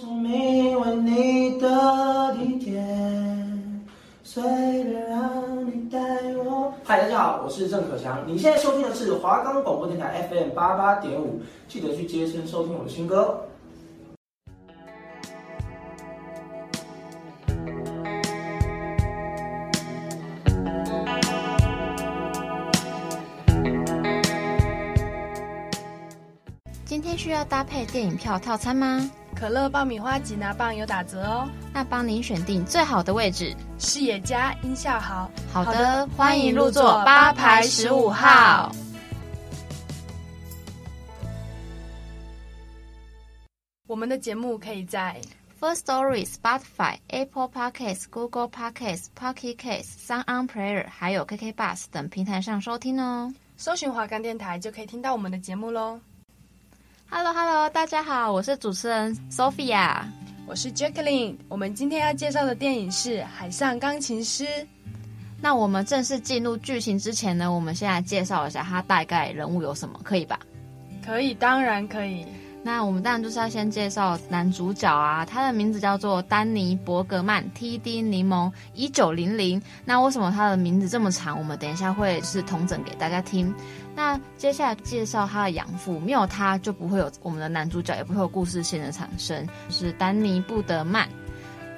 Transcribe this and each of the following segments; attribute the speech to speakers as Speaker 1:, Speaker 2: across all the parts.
Speaker 1: 生命为你的体贴，随便让你带我。嗨，大家好，我是郑可强。你现在收听的是华冈广播电台 FM 八八点五，记得去接声收听我的新歌。
Speaker 2: 今天需要搭配电影票套餐吗？
Speaker 3: 可乐爆米花吉拿棒有打折哦，
Speaker 2: 那帮您选定最好的位置，
Speaker 3: 视野佳，音效好。
Speaker 2: 好的，欢迎入座八排十五号。
Speaker 3: 我们的节目可以在
Speaker 2: First Story、Spotify、Apple Podcasts、Google Podcasts、Pocket Casts、Sound On Player 还有 KK Bus 等平台上收听哦。
Speaker 3: 搜寻华冈电台就可以听到我们的节目喽。
Speaker 2: Hello，Hello，hello, 大家好，我是主持人 Sophia，
Speaker 3: 我是 Jacqueline。我们今天要介绍的电影是《海上钢琴师》。
Speaker 2: 那我们正式进入剧情之前呢，我们先来介绍一下它大概人物有什么，可以吧？
Speaker 3: 可以，当然可以。
Speaker 2: 那我们当然就是要先介绍男主角啊，他的名字叫做丹尼·伯格曼 （T.D. 柠檬一九零零）。那为什么他的名字这么长？我们等一下会是同整给大家听。那接下来介绍他的养父，没有他就不会有我们的男主角，也不会有故事线的产生，就是丹尼·布德曼。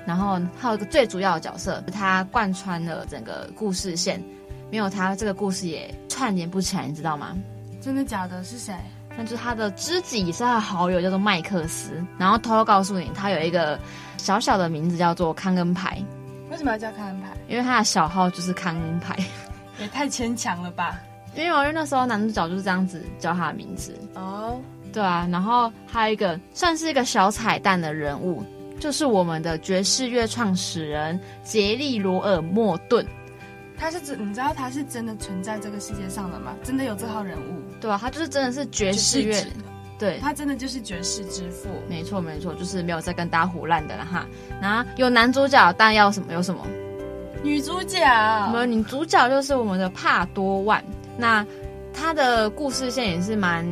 Speaker 2: 然后还有一个最主要的角色，他贯穿了整个故事线，没有他这个故事也串联不起来，你知道吗？
Speaker 3: 真的假的？是谁？
Speaker 2: 那就是他的知己，也是他的好友，叫做麦克斯。然后偷偷告诉你，他有一个小小的名字叫做康恩牌。
Speaker 3: 为什么要叫康恩牌？
Speaker 2: 因为他的小号就是康恩牌。
Speaker 3: 也太牵强了吧？
Speaker 2: 因为因为那时候男主角就是这样子叫他的名字。
Speaker 3: 哦，oh.
Speaker 2: 对啊。然后还有一个算是一个小彩蛋的人物，就是我们的爵士乐创始人杰利罗尔莫顿。
Speaker 3: 他是真，你知道他是真的存在这个世界上的吗？真的有这号人物？
Speaker 2: 对啊，他就是真的是爵士乐，对，
Speaker 3: 他真的就是爵士之父。
Speaker 2: 没错没错，就是没有再跟大家胡乱的了哈。然后有男主角，但要什么有什么，
Speaker 3: 女主角。
Speaker 2: 我们女主角就是我们的帕多万，那他的故事线也是蛮。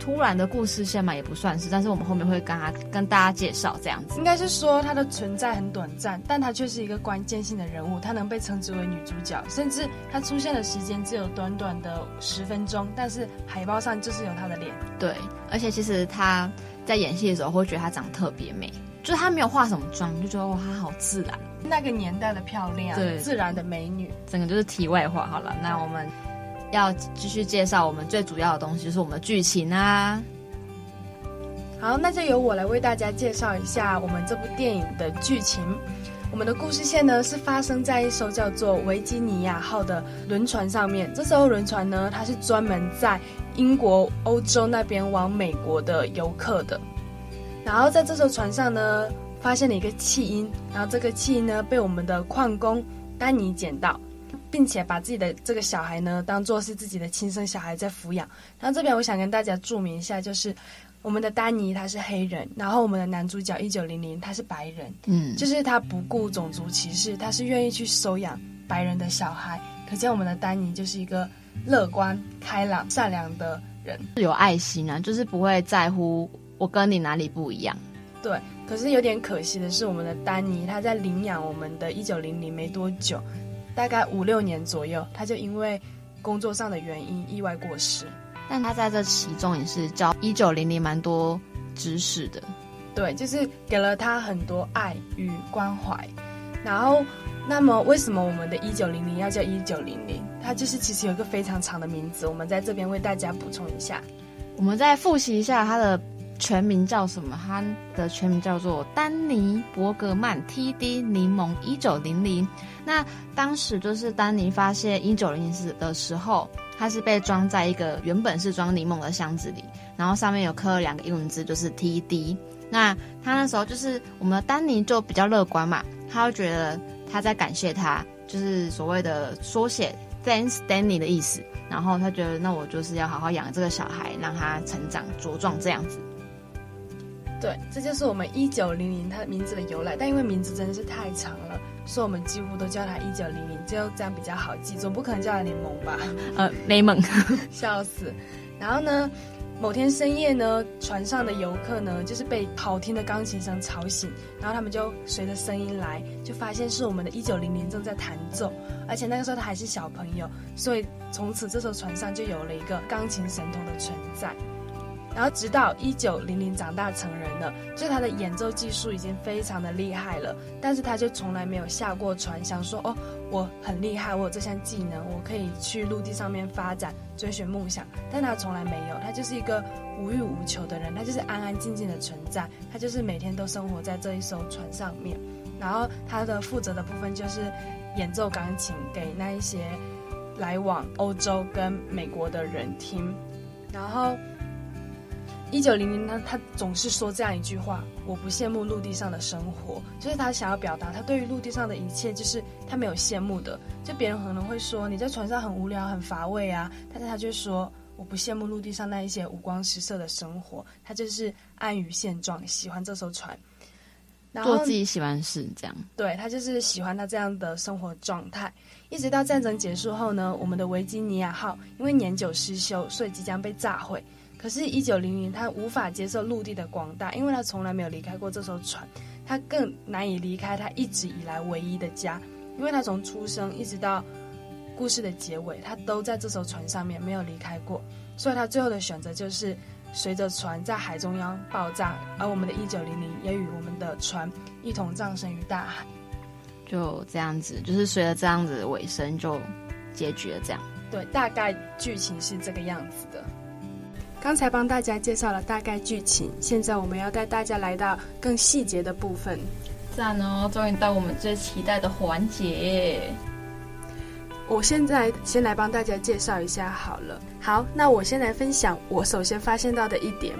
Speaker 2: 突然的故事线嘛，也不算是，但是我们后面会跟他跟大家介绍这样子。
Speaker 3: 应该是说她的存在很短暂，但她却是一个关键性的人物，她能被称之为女主角，甚至她出现的时间只有短短的十分钟，但是海报上就是有她的脸。
Speaker 2: 对，而且其实她在演戏的时候会觉得她长得特别美，就是她没有化什么妆，就觉得哇，她好自然。
Speaker 3: 那个年代的漂亮，对，自然的美女，
Speaker 2: 整个就是题外话。好了，那我们。要继续介绍我们最主要的东西，就是我们的剧情啊。
Speaker 3: 好，那就由我来为大家介绍一下我们这部电影的剧情。我们的故事线呢，是发生在一艘叫做维吉尼亚号的轮船上面。这艘轮船呢，它是专门在英国、欧洲那边往美国的游客的。然后在这艘船上呢，发现了一个弃婴，然后这个弃婴呢，被我们的矿工丹尼捡到。并且把自己的这个小孩呢，当做是自己的亲生小孩在抚养。然后这边我想跟大家注明一下，就是我们的丹尼他是黑人，然后我们的男主角一九零零他是白人，嗯，就是他不顾种族歧视，他是愿意去收养白人的小孩。可见我们的丹尼就是一个乐观、开朗、善良的人，
Speaker 2: 有爱心啊，就是不会在乎我跟你哪里不一样。
Speaker 3: 对，可是有点可惜的是，我们的丹尼他在领养我们的一九零零没多久。大概五六年左右，他就因为工作上的原因意外过世。
Speaker 2: 但他在这其中也是教一九零零蛮多知识的，
Speaker 3: 对，就是给了他很多爱与关怀。然后，那么为什么我们的一九零零要叫一九零零？它就是其实有一个非常长的名字，我们在这边为大家补充一下。
Speaker 2: 我们再复习一下它的。全名叫什么？他的全名叫做丹尼·伯格曼 （T.D. 柠檬一九零零）。那当时就是丹尼发现一九零零的时候，他是被装在一个原本是装柠檬的箱子里，然后上面有刻了两个英文字，就是 T.D。那他那时候就是我们的丹尼就比较乐观嘛，他就觉得他在感谢他，就是所谓的缩写 “Thanks Danny” 的意思。然后他觉得那我就是要好好养这个小孩，让他成长茁壮这样子。
Speaker 3: 对，这就是我们一九零零它的名字的由来，但因为名字真的是太长了，所以我们几乎都叫它一九零零，就这样比较好记，总不可能叫它柠檬吧？
Speaker 2: 呃，柠檬，
Speaker 3: 笑死。然后呢，某天深夜呢，船上的游客呢，就是被好听的钢琴声吵醒，然后他们就随着声音来，就发现是我们的一九零零正在弹奏，而且那个时候他还是小朋友，所以从此这艘船上就有了一个钢琴神童的存在。然后直到一九零零长大成人了，就他的演奏技术已经非常的厉害了，但是他就从来没有下过船，想说哦，我很厉害，我有这项技能，我可以去陆地上面发展，追寻梦想。但他从来没有，他就是一个无欲无求的人，他就是安安静静的存在，他就是每天都生活在这一艘船上面。然后他的负责的部分就是演奏钢琴给那一些来往欧洲跟美国的人听，然后。一九零零呢，他总是说这样一句话：“我不羡慕陆地上的生活。”就是他想要表达，他对于陆地上的一切，就是他没有羡慕的。就别人可能会说你在船上很无聊、很乏味啊，但是他就说：“我不羡慕陆地上那一些五光十色的生活。”他就是安于现状，喜欢这艘船，
Speaker 2: 做自己喜欢的事，这样。
Speaker 3: 对，他就是喜欢他这样的生活状态。一直到战争结束后呢，我们的维吉尼亚号因为年久失修，所以即将被炸毁。可是，一九零零他无法接受陆地的广大，因为他从来没有离开过这艘船，他更难以离开他一直以来唯一的家，因为他从出生一直到故事的结尾，他都在这艘船上面没有离开过，所以他最后的选择就是随着船在海中央爆炸，而我们的一九零零也与我们的船一同葬身于大海，
Speaker 2: 就这样子，就是随着这样子的尾声就结局了，这样。
Speaker 3: 对，大概剧情是这个样子的。刚才帮大家介绍了大概剧情，现在我们要带大家来到更细节的部分。
Speaker 2: 赞哦，终于到我们最期待的环节。
Speaker 3: 我现在先来帮大家介绍一下好了。好，那我先来分享我首先发现到的一点，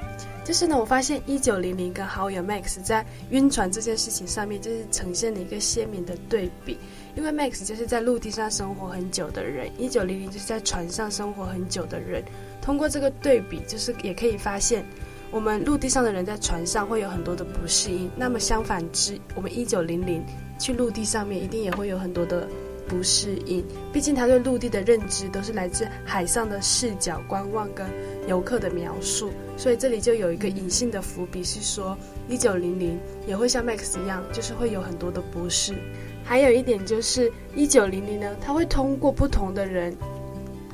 Speaker 3: 就是呢，我发现一九零零跟好友 Max 在晕船这件事情上面，就是呈现了一个鲜明的对比。因为 Max 就是在陆地上生活很久的人，一九零零就是在船上生活很久的人。通过这个对比，就是也可以发现，我们陆地上的人在船上会有很多的不适应。那么相反之，我们一九零零去陆地上面一定也会有很多的不适应。毕竟他对陆地的认知都是来自海上的视角观望跟游客的描述，所以这里就有一个隐性的伏笔，是说一九零零也会像 Max 一样，就是会有很多的不适。还有一点就是一九零零呢，他会通过不同的人。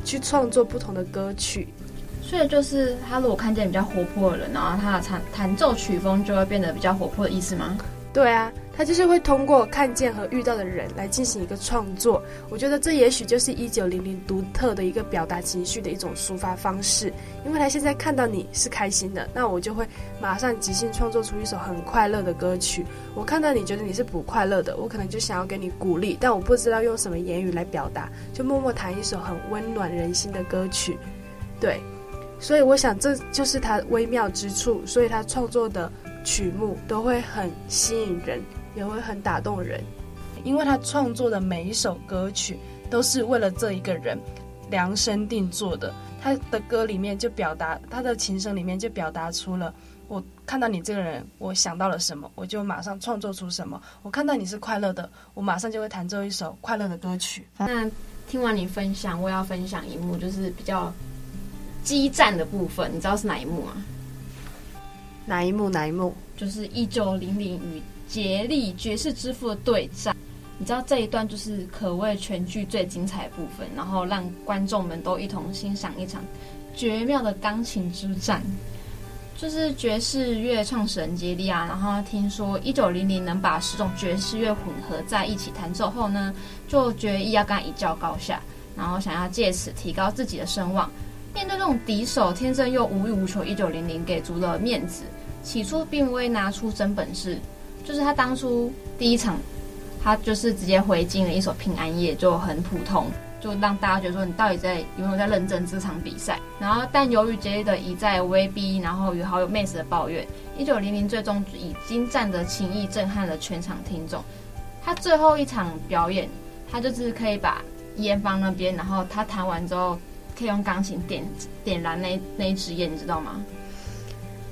Speaker 3: 去创作不同的歌曲，
Speaker 2: 所以就是他如果看见比较活泼的人，然后他的弹弹奏曲风就会变得比较活泼的意思吗？
Speaker 3: 对啊，他就是会通过看见和遇到的人来进行一个创作。我觉得这也许就是一九零零独特的一个表达情绪的一种抒发方式。因为他现在看到你是开心的，那我就会马上即兴创作出一首很快乐的歌曲。我看到你觉得你是不快乐的，我可能就想要给你鼓励，但我不知道用什么言语来表达，就默默弹一首很温暖人心的歌曲。对，所以我想这就是他微妙之处，所以他创作的。曲目都会很吸引人，也会很打动人，因为他创作的每一首歌曲都是为了这一个人量身定做的。他的歌里面就表达，他的琴声里面就表达出了，我看到你这个人，我想到了什么，我就马上创作出什么。我看到你是快乐的，我马上就会弹奏一首快乐的歌曲。
Speaker 2: 那听完你分享，我要分享一幕，就是比较激战的部分，你知道是哪一幕吗？
Speaker 3: 哪一幕？哪一幕？
Speaker 2: 就是一九零零与杰利爵士之父的对战。你知道这一段就是可谓全剧最精彩的部分，然后让观众们都一同欣赏一场绝妙的钢琴之战。就是爵士乐创始人杰利啊，然后听说一九零零能把十种爵士乐混合在一起弹奏后呢，就决意要跟他一较高下，然后想要借此提高自己的声望。面对这种敌手，天生又无欲无求，一九零零给足了面子。起初并未拿出真本事，就是他当初第一场，他就是直接回敬了一首《平安夜》，就很普通，就让大家觉得说你到底在有没有在认真这场比赛。然后，但由于杰瑞的一再威逼，然后与好友妹子的抱怨，一九零零最终以精湛的琴艺震撼了全场听众。他最后一场表演，他就是可以把烟放那边，然后他弹完之后。可以用钢琴点点燃那那一支烟，你知道吗？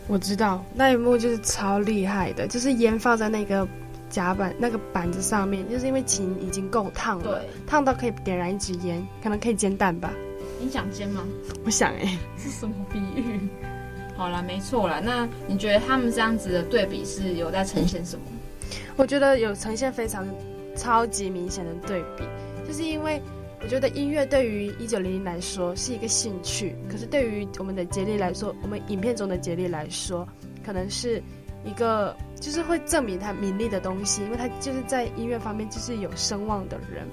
Speaker 3: 我知道那一幕就是超厉害的，就是烟放在那个甲板那个板子上面，就是因为琴已经够烫了，对，烫到可以点燃一支烟，可能可以煎蛋吧？
Speaker 2: 你想煎吗？
Speaker 3: 我想哎、欸，
Speaker 2: 是什么比喻？好啦，没错啦。那你觉得他们这样子的对比是有在呈现什么？
Speaker 3: 我觉得有呈现非常超级明显的对比，就是因为我觉得音乐对于一九零零来说是一个兴趣，可是对于我们的杰利来说，我们影片中的杰利来说，可能是一个就是会证明他名利的东西，因为他就是在音乐方面就是有声望的人，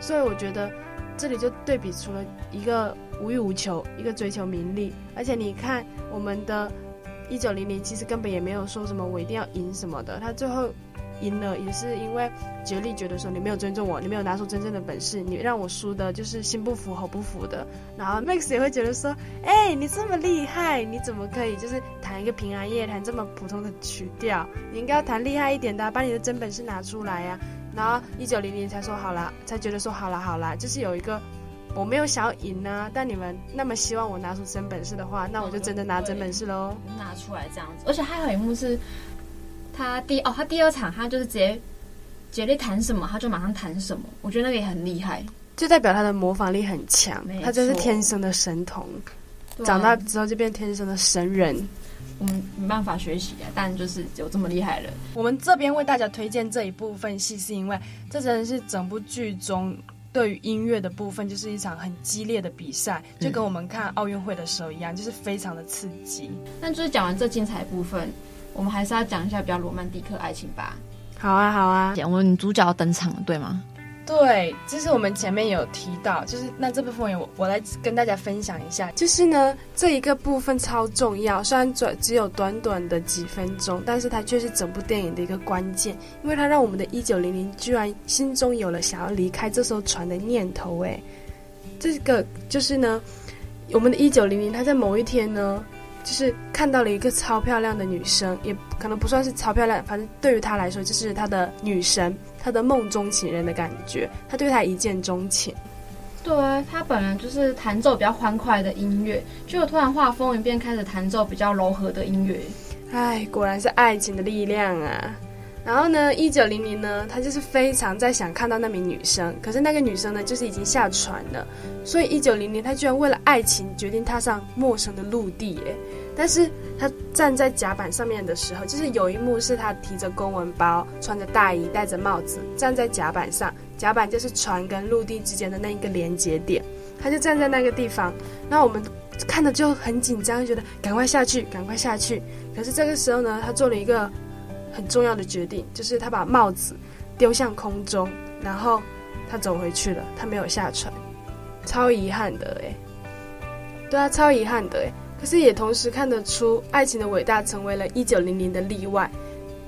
Speaker 3: 所以我觉得这里就对比出了一个无欲无求，一个追求名利，而且你看我们的一九零零其实根本也没有说什么我一定要赢什么的，他最后。赢了也是因为杰利觉得说，你没有尊重我，你没有拿出真正的本事，你让我输的就是心不服口不服的。然后 Max 也会觉得说，哎，你这么厉害，你怎么可以就是弹一个平安夜，弹这么普通的曲调？你应该要弹厉害一点的，把你的真本事拿出来呀、啊。然后一九零零才说好啦，才觉得说好啦好啦，就是有一个我没有想要赢啊，但你们那么希望我拿出真本事的话，那我就真的拿真本事喽，
Speaker 2: 拿出来这样子。而且还有一幕是。他第哦，他第二场他就是直接杰利弹什么，他就马上弹什么。我觉得那个也很厉害，
Speaker 3: 就代表他的模仿力很强。他就是天生的神童，长大之后就变天生的神人。
Speaker 2: 我们没办法学习啊，但就是有这么厉害了。
Speaker 3: 我们这边为大家推荐这一部分戏，是因为这真的是整部剧中对于音乐的部分，就是一场很激烈的比赛，就跟我们看奥运会的时候一样，就是非常的刺激。
Speaker 2: 那就是讲完这精彩部分。我们还是要讲一下比较罗曼蒂克爱情吧。
Speaker 3: 好啊，好啊。
Speaker 2: 我们女主角登场了，对吗？
Speaker 3: 对，就是我们前面有提到，就是那这部分我我来跟大家分享一下。就是呢，这一个部分超重要，虽然只只有短短的几分钟，但是它却是整部电影的一个关键，因为它让我们的一九零零居然心中有了想要离开这艘船的念头。哎，这个就是呢，我们的一九零零，他在某一天呢。就是看到了一个超漂亮的女生，也可能不算是超漂亮，反正对于他来说，就是他的女神，他的梦中情人的感觉，他对她一见钟情。
Speaker 2: 对啊，他本人就是弹奏比较欢快的音乐，结果突然画风一变，开始弹奏比较柔和的音乐。
Speaker 3: 唉，果然是爱情的力量啊！然后呢，一九零零呢，他就是非常在想看到那名女生，可是那个女生呢，就是已经下船了，所以一九零零他居然为了爱情决定踏上陌生的陆地，耶。但是他站在甲板上面的时候，就是有一幕是他提着公文包，穿着大衣，戴着帽子，站在甲板上。甲板就是船跟陆地之间的那一个连接点，他就站在那个地方。那我们看的就很紧张，觉得赶快下去，赶快下去。可是这个时候呢，他做了一个很重要的决定，就是他把帽子丢向空中，然后他走回去了，他没有下船，超遗憾的哎。对啊，超遗憾的哎。可是也同时看得出，爱情的伟大成为了一九零零的例外。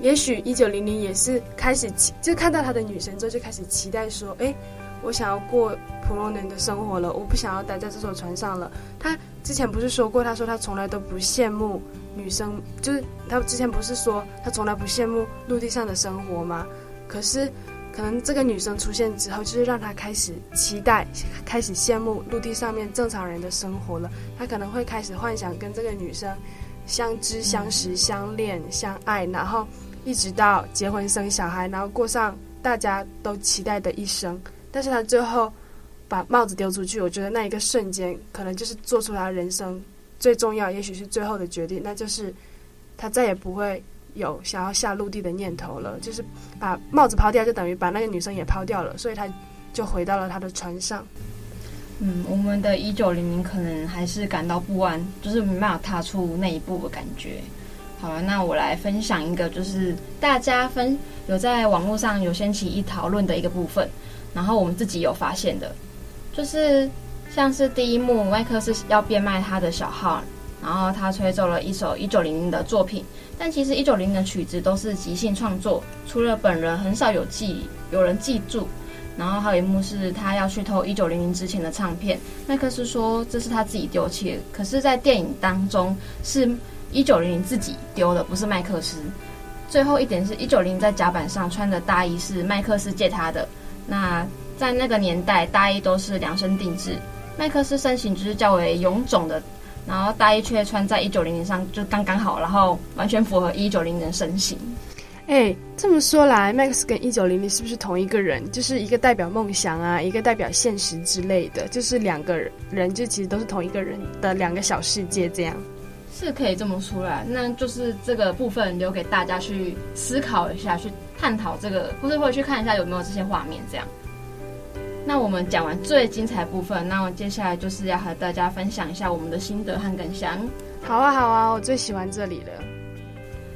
Speaker 3: 也许一九零零也是开始期，就看到他的女神之后，就开始期待说：“哎，我想要过普通人的生活了，我不想要待在这艘船上了。”他之前不是说过，他说他从来都不羡慕女生，就是他之前不是说他从来不羡慕陆地上的生活吗？可是。可能这个女生出现之后，就是让他开始期待，开始羡慕陆地上面正常人的生活了。他可能会开始幻想跟这个女生相知、相识、相恋、相爱，然后一直到结婚生小孩，然后过上大家都期待的一生。但是他最后把帽子丢出去，我觉得那一个瞬间，可能就是做出他人生最重要，也许是最后的决定，那就是他再也不会。有想要下陆地的念头了，就是把帽子抛掉，就等于把那个女生也抛掉了，所以他就回到了他的船上。
Speaker 2: 嗯，我们的一九零零可能还是感到不安，就是没办法踏出那一步的感觉。好了，那我来分享一个，就是大家分有在网络上有掀起一讨论的一个部分，然后我们自己有发现的，就是像是第一幕，麦克斯要变卖他的小号。然后他吹奏了一首一九零零的作品，但其实一九零零的曲子都是即兴创作，除了本人很少有记有人记住。然后还有一幕是他要去偷一九零零之前的唱片，麦克斯说这是他自己丢弃的，可是，在电影当中是一九零零自己丢的，不是麦克斯。最后一点是一九零零在甲板上穿的大衣是麦克斯借他的，那在那个年代大衣都是量身定制，麦克斯身形就是较为臃肿的。然后大衣却穿在一九零零上就刚刚好，然后完全符合一九零零的身形。
Speaker 3: 哎，这么说来，Max 跟一九零零是不是同一个人？就是一个代表梦想啊，一个代表现实之类的，就是两个人就其实都是同一个人的两个小世界这样。
Speaker 2: 是可以这么说来，那就是这个部分留给大家去思考一下，去探讨这个，或是会去看一下有没有这些画面这样。那我们讲完最精彩部分，那我接下来就是要和大家分享一下我们的心得和感想。
Speaker 3: 好啊，好啊，我最喜欢这里了。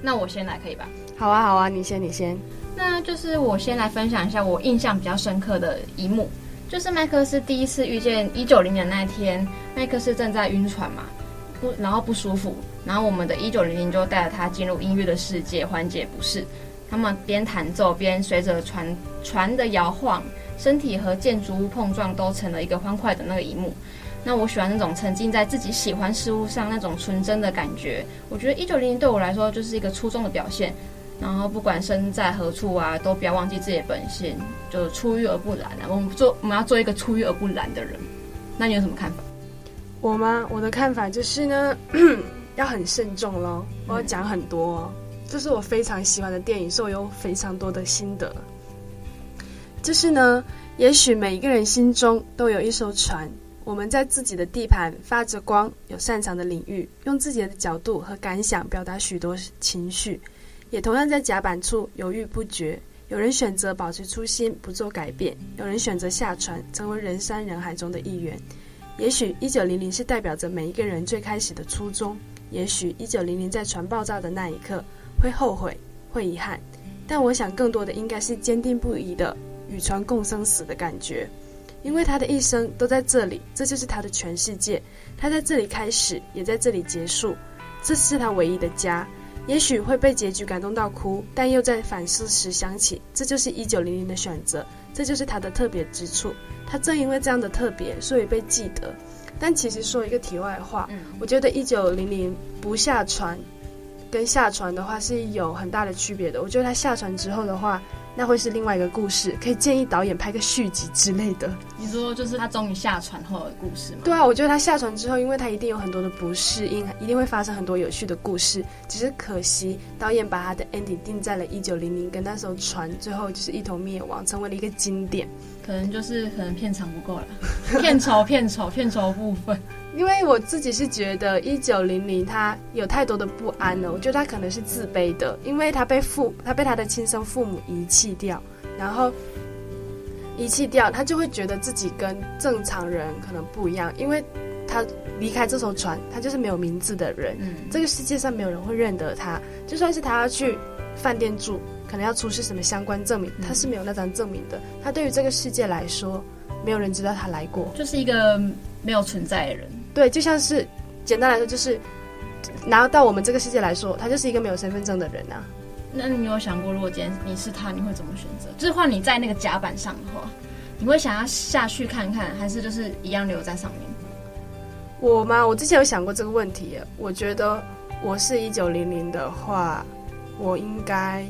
Speaker 2: 那我先来可以吧？
Speaker 3: 好啊，好啊，你先，你先。
Speaker 2: 那就是我先来分享一下我印象比较深刻的一幕，就是麦克斯第一次遇见一九零年那一天，麦克斯正在晕船嘛。不，然后不舒服，然后我们的一九零零就带着他进入音乐的世界，缓解不适。他们边弹奏边随着船船的摇晃，身体和建筑物碰撞，都成了一个欢快的那个一幕。那我喜欢那种沉浸在自己喜欢事物上那种纯真的感觉。我觉得一九零零对我来说就是一个初衷的表现。然后不管身在何处啊，都不要忘记自己的本性，就是出淤而不染啊。我们做我们要做一个出淤而不染的人。那你有什么看法？
Speaker 3: 我吗？我的看法就是呢，要很慎重咯。我要讲很多哦，这是我非常喜欢的电影，所以我有非常多的心得。就是呢，也许每一个人心中都有一艘船，我们在自己的地盘发着光，有擅长的领域，用自己的角度和感想表达许多情绪，也同样在甲板处犹豫不决。有人选择保持初心，不做改变；有人选择下船，成为人山人海中的一员。也许一九零零是代表着每一个人最开始的初衷，也许一九零零在船爆炸的那一刻会后悔，会遗憾，但我想更多的应该是坚定不移的与船共生死的感觉，因为他的一生都在这里，这就是他的全世界，他在这里开始，也在这里结束，这是他唯一的家。也许会被结局感动到哭，但又在反思时想起，这就是一九零零的选择，这就是他的特别之处。他正因为这样的特别，所以被记得。但其实说一个题外话，嗯、我觉得一九零零不下船，跟下船的话是有很大的区别的。我觉得他下船之后的话。那会是另外一个故事，可以建议导演拍个续集之类的。
Speaker 2: 你说就是他终于下船后的故事吗？
Speaker 3: 对啊，我觉得他下船之后，因为他一定有很多的不适应，一定会发生很多有趣的故事。只是可惜导演把他的 ending 定在了一九零零，跟那艘船最后就是一同灭亡，成为了一个经典。
Speaker 2: 可能就是可能片长不够了，片酬片酬片酬部分。
Speaker 3: 因为我自己是觉得一九零零他有太多的不安了，我觉得他可能是自卑的，因为他被父他被他的亲生父母遗弃掉，然后遗弃掉，他就会觉得自己跟正常人可能不一样，因为他离开这艘船，他就是没有名字的人，嗯，这个世界上没有人会认得他，就算是他要去饭店住，可能要出示什么相关证明，他是没有那张证明的，他对于这个世界来说，没有人知道他来过，
Speaker 2: 就是一个没有存在的人。
Speaker 3: 对，就像是简单来说，就是拿到我们这个世界来说，他就是一个没有身份证的人啊。
Speaker 2: 那你有想过，如果今天你是他，你会怎么选择？就是换你在那个甲板上的话，你会想要下去看看，还是就是一样留在上面？
Speaker 3: 我吗？我之前有想过这个问题。我觉得我是一九零零的话，我应该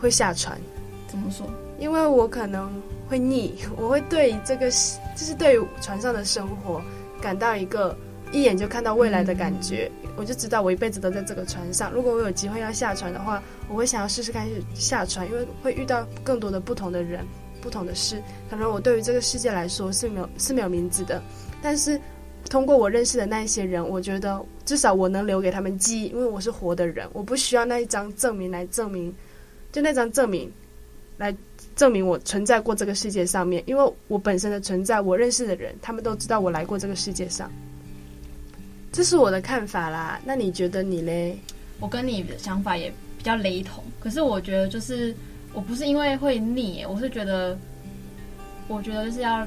Speaker 3: 会下船。
Speaker 2: 怎么说？
Speaker 3: 因为我可能会腻，我会对这个就是对于船上的生活。感到一个一眼就看到未来的感觉，我就知道我一辈子都在这个船上。如果我有机会要下船的话，我会想要试试看下船，因为会遇到更多的不同的人、不同的事。可能我对于这个世界来说是没有是没有名字的，但是通过我认识的那一些人，我觉得至少我能留给他们记忆，因为我是活的人，我不需要那一张证明来证明，就那张证明来。证明我存在过这个世界上面，因为我本身的存在，我认识的人，他们都知道我来过这个世界上。这是我的看法啦，那你觉得你嘞？
Speaker 2: 我跟你的想法也比较雷同，可是我觉得就是我不是因为会腻，我是觉得，我觉得就是要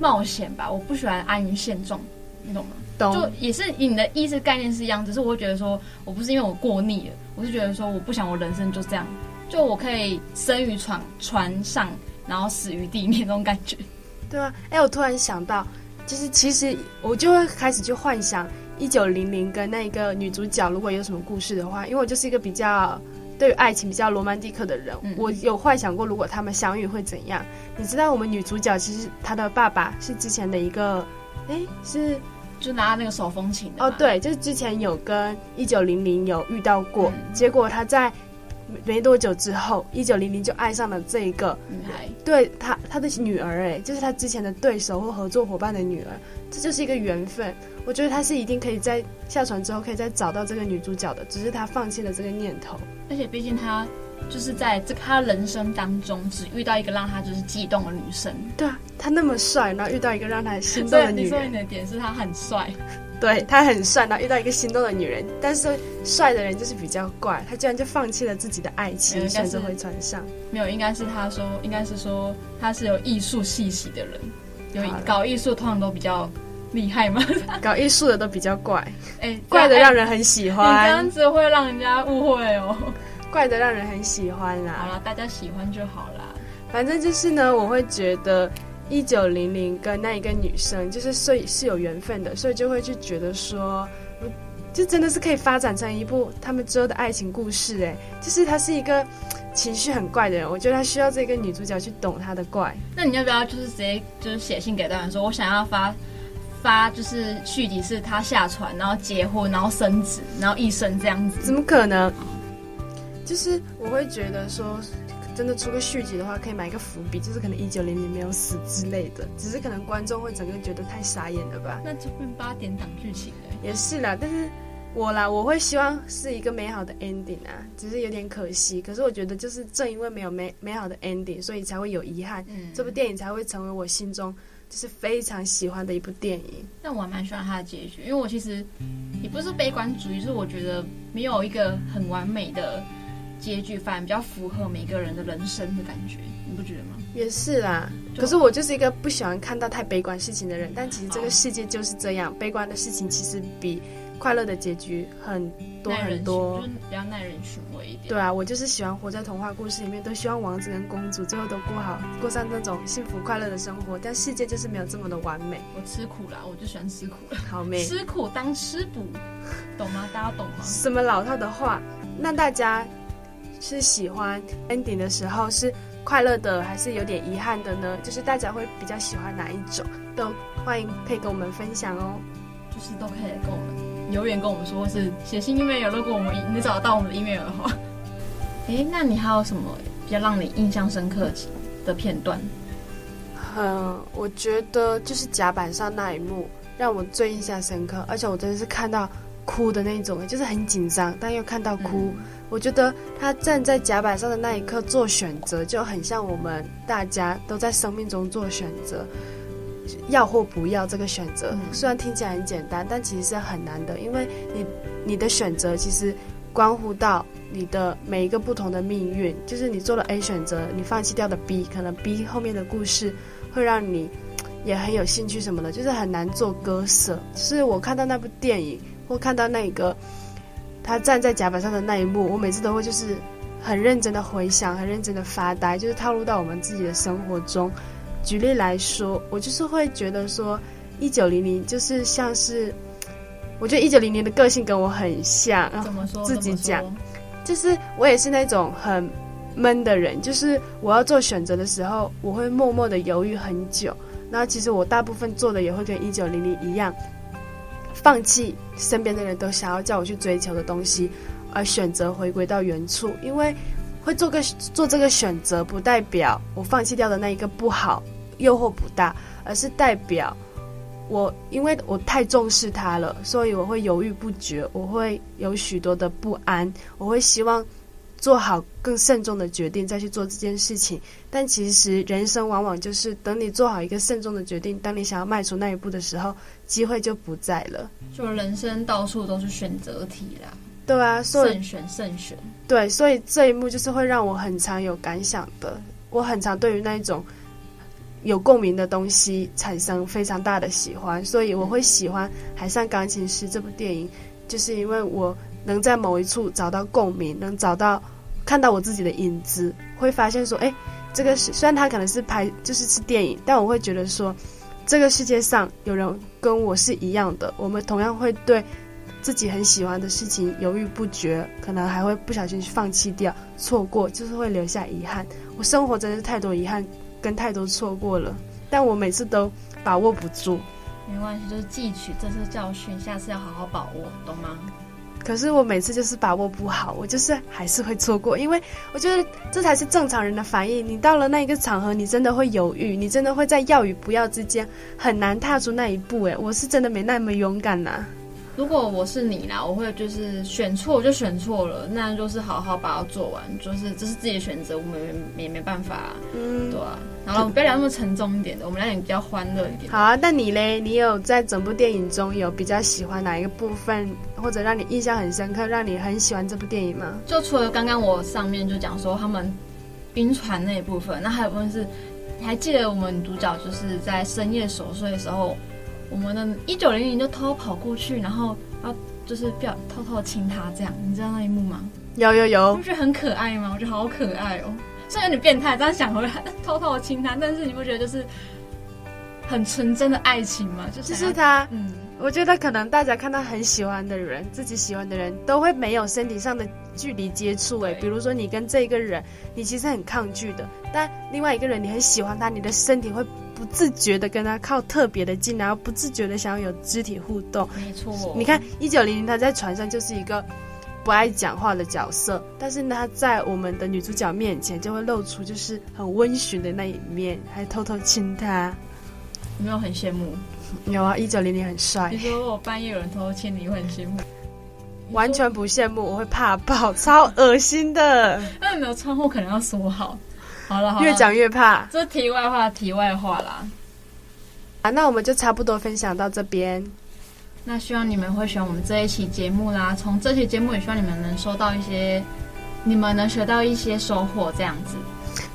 Speaker 2: 冒险吧，我不喜欢安于现状，你懂吗？
Speaker 3: 懂。
Speaker 2: 就也是你的意思概念是一样，只是我会觉得说我不是因为我过腻了，我是觉得说我不想我人生就这样。就我可以生于船船上，然后死于地面那种感觉，
Speaker 3: 对啊？哎，我突然想到，就是其实我就会开始去幻想一九零零跟那一个女主角如果有什么故事的话，因为我就是一个比较对于爱情比较罗曼蒂克的人，嗯、我有幻想过如果他们相遇会怎样。你知道我们女主角其实她的爸爸是之前的一个，哎，是
Speaker 2: 就拿那个手风琴的
Speaker 3: 哦，对，就是之前有跟一九零零有遇到过，嗯、结果他在。没多久之后，一九零零就爱上了这一个女孩，对他他的女儿，哎，就是他之前的对手或合作伙伴的女儿。这就是一个缘分。我觉得他是一定可以在下船之后可以再找到这个女主角的，只是他放弃了这个念头。
Speaker 2: 而且毕竟他就是在这个他人生当中只遇到一个让他就是激动的女生。
Speaker 3: 对啊，他那么帅，然后遇到一个让他心动的女人。
Speaker 2: 你说你的点是他很帅。
Speaker 3: 对，他很帅，然后遇到一个心动的女人，但是帅的人就是比较怪，他居然就放弃了自己的爱情，选择回船上。
Speaker 2: 没有，应该是他说，应该是说他是有艺术气息的人，有搞艺术通常都比较厉害嘛，
Speaker 3: 搞艺术的都比较怪，哎，怪的让人很喜欢。
Speaker 2: 你这样子会让人家误会哦，
Speaker 3: 怪的让人很喜欢啦。
Speaker 2: 好了，大家喜欢就好啦。
Speaker 3: 反正就是呢，我会觉得。一九零零跟那一个女生，就是所以是有缘分的，所以就会去觉得说，就真的是可以发展成一部他们之后的爱情故事。哎，就是他是一个情绪很怪的人，我觉得他需要这个女主角去懂他的怪。
Speaker 2: 那你要不要就是直接就是写信给导演说，我想要发发就是续集是他下船，然后结婚，然后生子，然后一生这样子？
Speaker 3: 怎么可能？就是我会觉得说。真的出个续集的话，可以埋个伏笔，就是可能一九零零没有死之类的，只是可能观众会整个觉得太傻眼了吧？
Speaker 2: 那就变八点档剧情了。
Speaker 3: 也是啦，但是我啦，我会希望是一个美好的 ending 啊，只是有点可惜。可是我觉得，就是正因为没有美美好的 ending，所以才会有遗憾。嗯，这部电影才会成为我心中就是非常喜欢的一部电影。
Speaker 2: 但我还蛮喜欢它的结局，因为我其实也不是悲观主义，就是我觉得没有一个很完美的。结局反而比较符合每个人的人生的感觉，你不觉得吗？
Speaker 3: 也是啦。可是我就是一个不喜欢看到太悲观事情的人。但其实这个世界就是这样，悲观的事情其实比快乐的结局很多很多，
Speaker 2: 就是比较耐人寻味一点。
Speaker 3: 对啊，我就是喜欢活在童话故事里面，都希望王子跟公主最后都过好，过上那种幸福快乐的生活。但世界就是没有这么的完美。
Speaker 2: 我吃苦啦，我就喜欢吃苦了。
Speaker 3: 好美，
Speaker 2: 吃苦当吃补，懂吗？大家懂吗？
Speaker 3: 什么老套的话？那大家。是喜欢 ending 的时候是快乐的，还是有点遗憾的呢？就是大家会比较喜欢哪一种？都欢迎可以跟我们分享哦。
Speaker 2: 就是都可以跟我们留言跟我们说，或是写信 email，如果我们你找得到我们的 email 的话，诶，那你还有什么比较让你印象深刻的片段？
Speaker 3: 嗯，我觉得就是甲板上那一幕让我最印象深刻，而且我真的是看到哭的那种，就是很紧张，但又看到哭。嗯我觉得他站在甲板上的那一刻做选择，就很像我们大家都在生命中做选择，要或不要这个选择。虽然听起来很简单，但其实是很难的，因为你你的选择其实关乎到你的每一个不同的命运。就是你做了 A 选择，你放弃掉的 B，可能 B 后面的故事会让你 也很有兴趣什么的，就是很难做割舍。就是我看到那部电影，或看到那个。他站在甲板上的那一幕，我每次都会就是很认真的回想，很认真的发呆，就是套入到我们自己的生活中。举例来说，我就是会觉得说，一九零零就是像是，我觉得一九零零的个性跟我很像。
Speaker 2: 怎么说？
Speaker 3: 自己讲，就是我也是那种很闷的人，就是我要做选择的时候，我会默默的犹豫很久。然后其实我大部分做的也会跟一九零零一样。放弃身边的人都想要叫我去追求的东西，而选择回归到原处。因为会做个做这个选择，不代表我放弃掉的那一个不好，诱惑不大，而是代表我因为我太重视他了，所以我会犹豫不决，我会有许多的不安，我会希望。做好更慎重的决定，再去做这件事情。但其实人生往往就是等你做好一个慎重的决定，当你想要迈出那一步的时候，机会就不在了。
Speaker 2: 就人生到处都是选择题啦。
Speaker 3: 对啊，所以
Speaker 2: 慎选慎选。
Speaker 3: 对，所以这一幕就是会让我很常有感想的。我很常对于那一种有共鸣的东西产生非常大的喜欢，所以我会喜欢《海上钢琴师》这部电影，就是因为我。能在某一处找到共鸣，能找到看到我自己的影子，会发现说，哎，这个是虽然它可能是拍就是是电影，但我会觉得说，这个世界上有人跟我是一样的，我们同样会对自己很喜欢的事情犹豫不决，可能还会不小心去放弃掉，错过就是会留下遗憾。我生活真的是太多遗憾跟太多错过了，但我每次都把握不住。
Speaker 2: 没关系，就是汲取这次教训，下次要好好把握，懂吗？
Speaker 3: 可是我每次就是把握不好，我就是还是会错过，因为我觉得这才是正常人的反应。你到了那一个场合，你真的会犹豫，你真的会在要与不要之间很难踏出那一步。诶，我是真的没那么勇敢呐、
Speaker 2: 如果我是你啦，我会就是选错就选错了，那就是好好把它做完，就是这是自己的选择，我们也没没办法、啊，嗯，对啊。然后不要聊那么沉重一点的，我们聊点比较欢乐一点。
Speaker 3: 好啊，那你嘞？你有在整部电影中有比较喜欢哪一个部分，或者让你印象很深刻，让你很喜欢这部电影吗？
Speaker 2: 就除了刚刚我上面就讲说他们晕船那一部分，那还有部分是，你还记得我们主角就是在深夜守岁的时候。我们的一九零零就偷偷跑过去，然后要就是不要偷偷亲他，这样你知道那一幕吗？
Speaker 3: 有有有，
Speaker 2: 你不觉得很可爱吗？我觉得好可爱哦，虽然有点变态，这样想回来偷偷亲他，但是你不觉得就是很纯真的爱情吗？就是
Speaker 3: 就是他，嗯，我觉得可能大家看到很喜欢的人，自己喜欢的人都会没有身体上的距离接触，哎，比如说你跟这一个人，你其实很抗拒的，但另外一个人你很喜欢他，你的身体会。不自觉的跟他靠特别的近，然后不自觉的想要有肢体互动。
Speaker 2: 没错，
Speaker 3: 你看一九零零他在船上就是一个不爱讲话的角色，但是呢他在我们的女主角面前就会露出就是很温驯的那一面，还偷偷亲她。
Speaker 2: 有没有很羡慕？
Speaker 3: 有啊，一九零零很帅。
Speaker 2: 你说我半夜有人偷偷亲你，会很羡慕？
Speaker 3: 完全不羡慕，我会怕爆，超恶心的。
Speaker 2: 那有没有窗户可能要锁好？好了，好，
Speaker 3: 越讲越怕。
Speaker 2: 这题外话，题外话啦。
Speaker 3: 啊，那我们就差不多分享到这边。
Speaker 2: 那希望你们会喜欢我们这一期节目啦。从这期节目也希望你们能收到一些，你们能学到一些收获，这样子。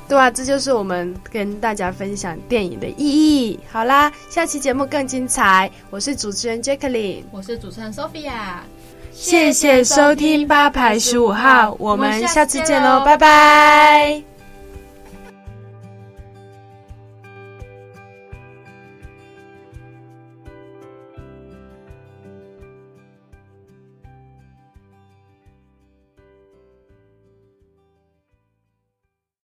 Speaker 3: 对啊，这就是我们跟大家分享电影的意义。好啦，下期节目更精彩。我是主持人 Jacqueline，
Speaker 2: 我是主持人 Sophia。
Speaker 3: 谢谢收听八排十五号，我们下次见喽，拜拜。